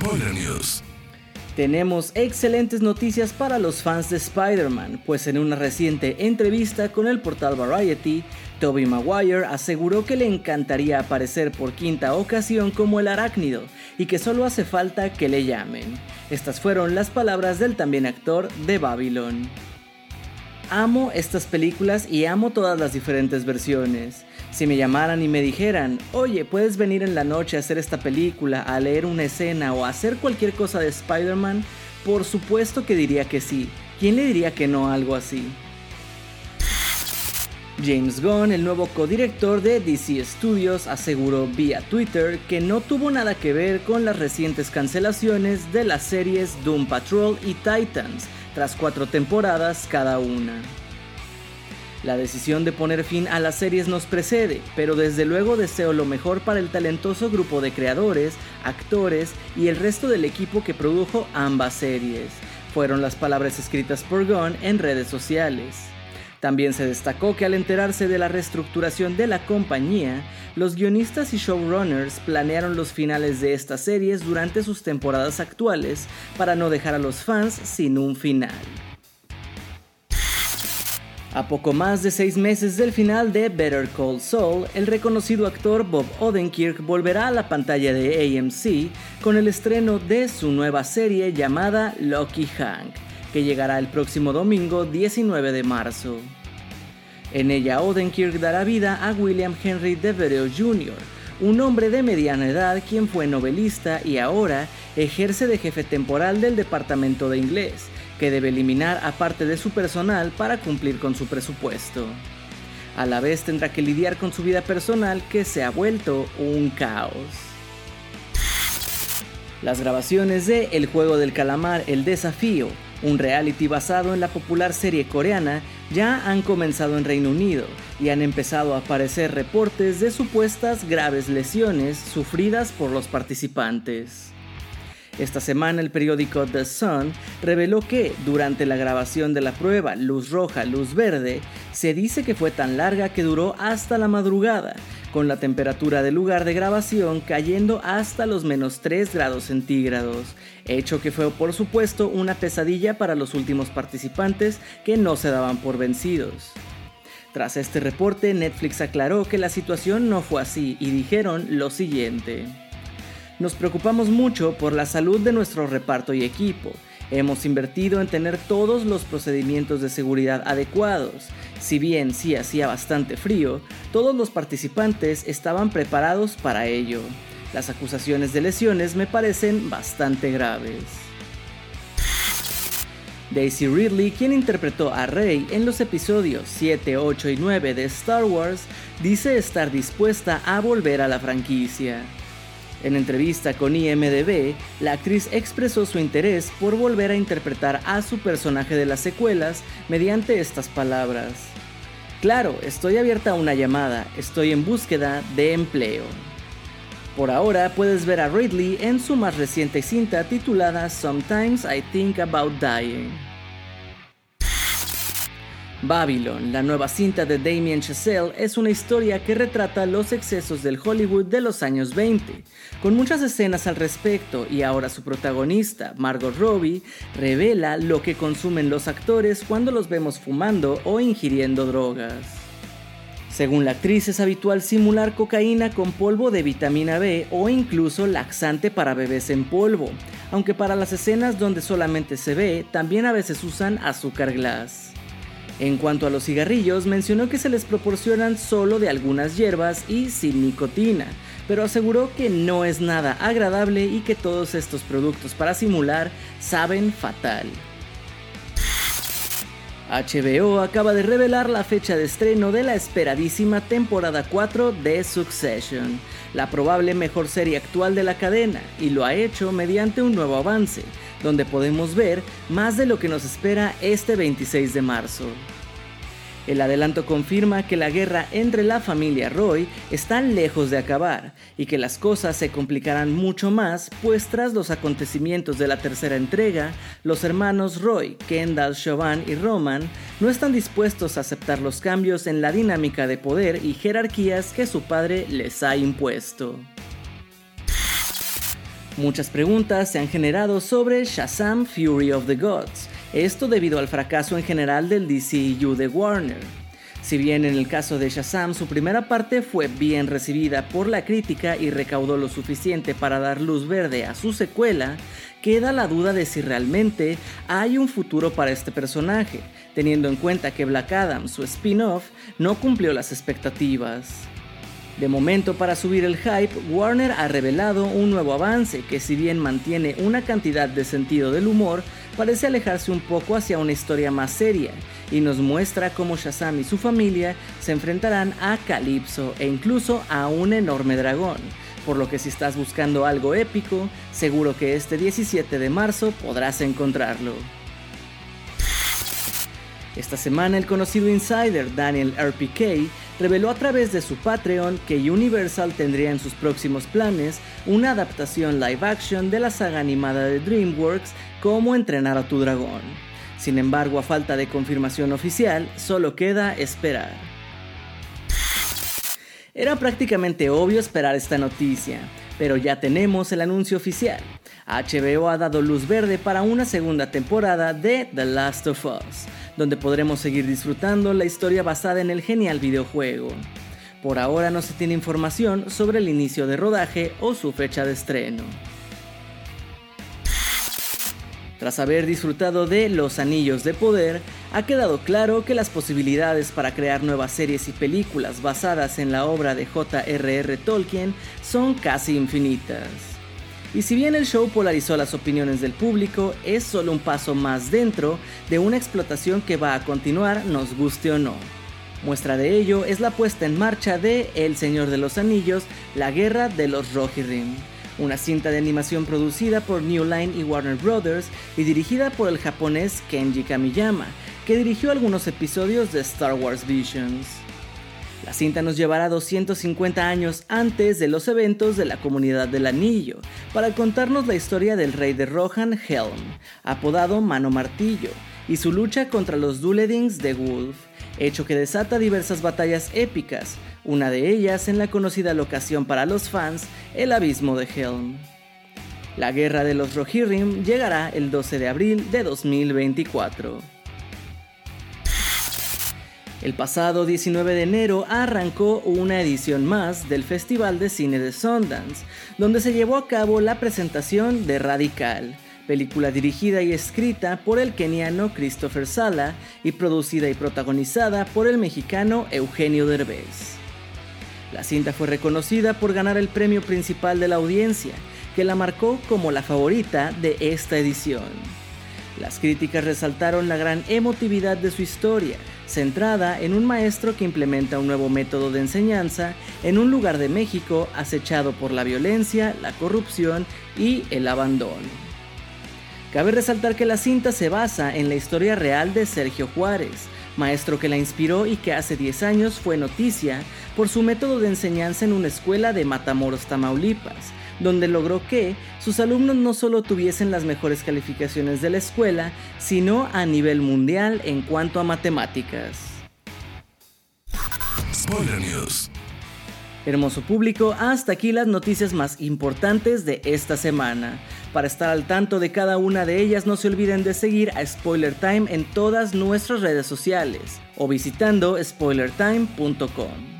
News. Tenemos excelentes noticias para los fans de Spider-Man, pues en una reciente entrevista con el portal Variety, Tobey Maguire aseguró que le encantaría aparecer por quinta ocasión como el arácnido y que solo hace falta que le llamen. Estas fueron las palabras del también actor de Babylon. Amo estas películas y amo todas las diferentes versiones. Si me llamaran y me dijeran, oye, puedes venir en la noche a hacer esta película, a leer una escena o a hacer cualquier cosa de Spider-Man, por supuesto que diría que sí. ¿Quién le diría que no a algo así? James Gunn, el nuevo codirector de DC Studios, aseguró vía Twitter que no tuvo nada que ver con las recientes cancelaciones de las series Doom Patrol y Titans, tras cuatro temporadas cada una. La decisión de poner fin a las series nos precede, pero desde luego deseo lo mejor para el talentoso grupo de creadores, actores y el resto del equipo que produjo ambas series. Fueron las palabras escritas por Gunn en redes sociales. También se destacó que al enterarse de la reestructuración de la compañía, los guionistas y showrunners planearon los finales de estas series durante sus temporadas actuales para no dejar a los fans sin un final. A poco más de seis meses del final de Better Call Saul, el reconocido actor Bob Odenkirk volverá a la pantalla de AMC con el estreno de su nueva serie llamada Lucky Hank que llegará el próximo domingo 19 de marzo. En ella Odenkirk dará vida a William Henry Devereux Jr., un hombre de mediana edad quien fue novelista y ahora ejerce de jefe temporal del departamento de inglés, que debe eliminar a parte de su personal para cumplir con su presupuesto. A la vez tendrá que lidiar con su vida personal que se ha vuelto un caos. Las grabaciones de El juego del calamar, El desafío, un reality basado en la popular serie coreana, ya han comenzado en Reino Unido y han empezado a aparecer reportes de supuestas graves lesiones sufridas por los participantes. Esta semana el periódico The Sun reveló que durante la grabación de la prueba Luz Roja, Luz Verde, se dice que fue tan larga que duró hasta la madrugada, con la temperatura del lugar de grabación cayendo hasta los menos 3 grados centígrados, hecho que fue por supuesto una pesadilla para los últimos participantes que no se daban por vencidos. Tras este reporte, Netflix aclaró que la situación no fue así y dijeron lo siguiente. Nos preocupamos mucho por la salud de nuestro reparto y equipo. Hemos invertido en tener todos los procedimientos de seguridad adecuados. Si bien sí hacía bastante frío, todos los participantes estaban preparados para ello. Las acusaciones de lesiones me parecen bastante graves. Daisy Ridley, quien interpretó a Rey en los episodios 7, 8 y 9 de Star Wars, dice estar dispuesta a volver a la franquicia. En entrevista con IMDB, la actriz expresó su interés por volver a interpretar a su personaje de las secuelas mediante estas palabras. Claro, estoy abierta a una llamada, estoy en búsqueda de empleo. Por ahora puedes ver a Ridley en su más reciente cinta titulada Sometimes I Think About Dying. Babylon, la nueva cinta de Damien Chazelle, es una historia que retrata los excesos del Hollywood de los años 20, con muchas escenas al respecto y ahora su protagonista, Margot Robbie, revela lo que consumen los actores cuando los vemos fumando o ingiriendo drogas. Según la actriz es habitual simular cocaína con polvo de vitamina B o incluso laxante para bebés en polvo, aunque para las escenas donde solamente se ve también a veces usan azúcar glass. En cuanto a los cigarrillos, mencionó que se les proporcionan solo de algunas hierbas y sin nicotina, pero aseguró que no es nada agradable y que todos estos productos para simular saben fatal. HBO acaba de revelar la fecha de estreno de la esperadísima temporada 4 de Succession, la probable mejor serie actual de la cadena, y lo ha hecho mediante un nuevo avance, donde podemos ver más de lo que nos espera este 26 de marzo. El adelanto confirma que la guerra entre la familia Roy está lejos de acabar y que las cosas se complicarán mucho más, pues tras los acontecimientos de la tercera entrega, los hermanos Roy, Kendall, Chauvin y Roman no están dispuestos a aceptar los cambios en la dinámica de poder y jerarquías que su padre les ha impuesto. Muchas preguntas se han generado sobre Shazam Fury of the Gods, esto debido al fracaso en general del DCU de Warner. Si bien en el caso de Shazam su primera parte fue bien recibida por la crítica y recaudó lo suficiente para dar luz verde a su secuela, queda la duda de si realmente hay un futuro para este personaje, teniendo en cuenta que Black Adam, su spin-off, no cumplió las expectativas. De momento, para subir el hype, Warner ha revelado un nuevo avance que si bien mantiene una cantidad de sentido del humor, parece alejarse un poco hacia una historia más seria y nos muestra cómo Shazam y su familia se enfrentarán a Calypso e incluso a un enorme dragón. Por lo que si estás buscando algo épico, seguro que este 17 de marzo podrás encontrarlo. Esta semana el conocido insider Daniel RPK reveló a través de su Patreon que Universal tendría en sus próximos planes una adaptación live action de la saga animada de DreamWorks como Entrenar a tu dragón. Sin embargo, a falta de confirmación oficial, solo queda esperar. Era prácticamente obvio esperar esta noticia, pero ya tenemos el anuncio oficial. HBO ha dado luz verde para una segunda temporada de The Last of Us, donde podremos seguir disfrutando la historia basada en el genial videojuego. Por ahora no se tiene información sobre el inicio de rodaje o su fecha de estreno. Tras haber disfrutado de Los Anillos de Poder, ha quedado claro que las posibilidades para crear nuevas series y películas basadas en la obra de J.R.R. Tolkien son casi infinitas. Y si bien el show polarizó las opiniones del público, es solo un paso más dentro de una explotación que va a continuar nos guste o no. Muestra de ello es la puesta en marcha de El Señor de los Anillos, La Guerra de los Rohirrim, una cinta de animación producida por New Line y Warner Brothers y dirigida por el japonés Kenji Kamiyama, que dirigió algunos episodios de Star Wars Visions. La cinta nos llevará 250 años antes de los eventos de la Comunidad del Anillo, para contarnos la historia del rey de Rohan Helm, apodado Mano Martillo, y su lucha contra los Duledings de Wolf, hecho que desata diversas batallas épicas, una de ellas en la conocida locación para los fans, el Abismo de Helm. La Guerra de los Rohirrim llegará el 12 de abril de 2024. El pasado 19 de enero arrancó una edición más del Festival de Cine de Sundance, donde se llevó a cabo la presentación de Radical, película dirigida y escrita por el keniano Christopher Sala y producida y protagonizada por el mexicano Eugenio Derbez. La cinta fue reconocida por ganar el premio principal de la audiencia, que la marcó como la favorita de esta edición. Las críticas resaltaron la gran emotividad de su historia, centrada en un maestro que implementa un nuevo método de enseñanza en un lugar de México acechado por la violencia, la corrupción y el abandono. Cabe resaltar que la cinta se basa en la historia real de Sergio Juárez, maestro que la inspiró y que hace 10 años fue noticia por su método de enseñanza en una escuela de Matamoros, Tamaulipas, donde logró que sus alumnos no solo tuviesen las mejores calificaciones de la escuela, sino a nivel mundial en cuanto a matemáticas. Spoiler News. Hermoso público, hasta aquí las noticias más importantes de esta semana. Para estar al tanto de cada una de ellas, no se olviden de seguir a Spoiler Time en todas nuestras redes sociales o visitando spoilertime.com.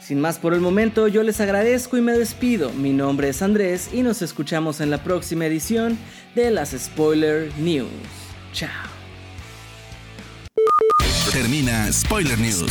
Sin más por el momento, yo les agradezco y me despido. Mi nombre es Andrés y nos escuchamos en la próxima edición de las Spoiler News. Chao. Termina Spoiler News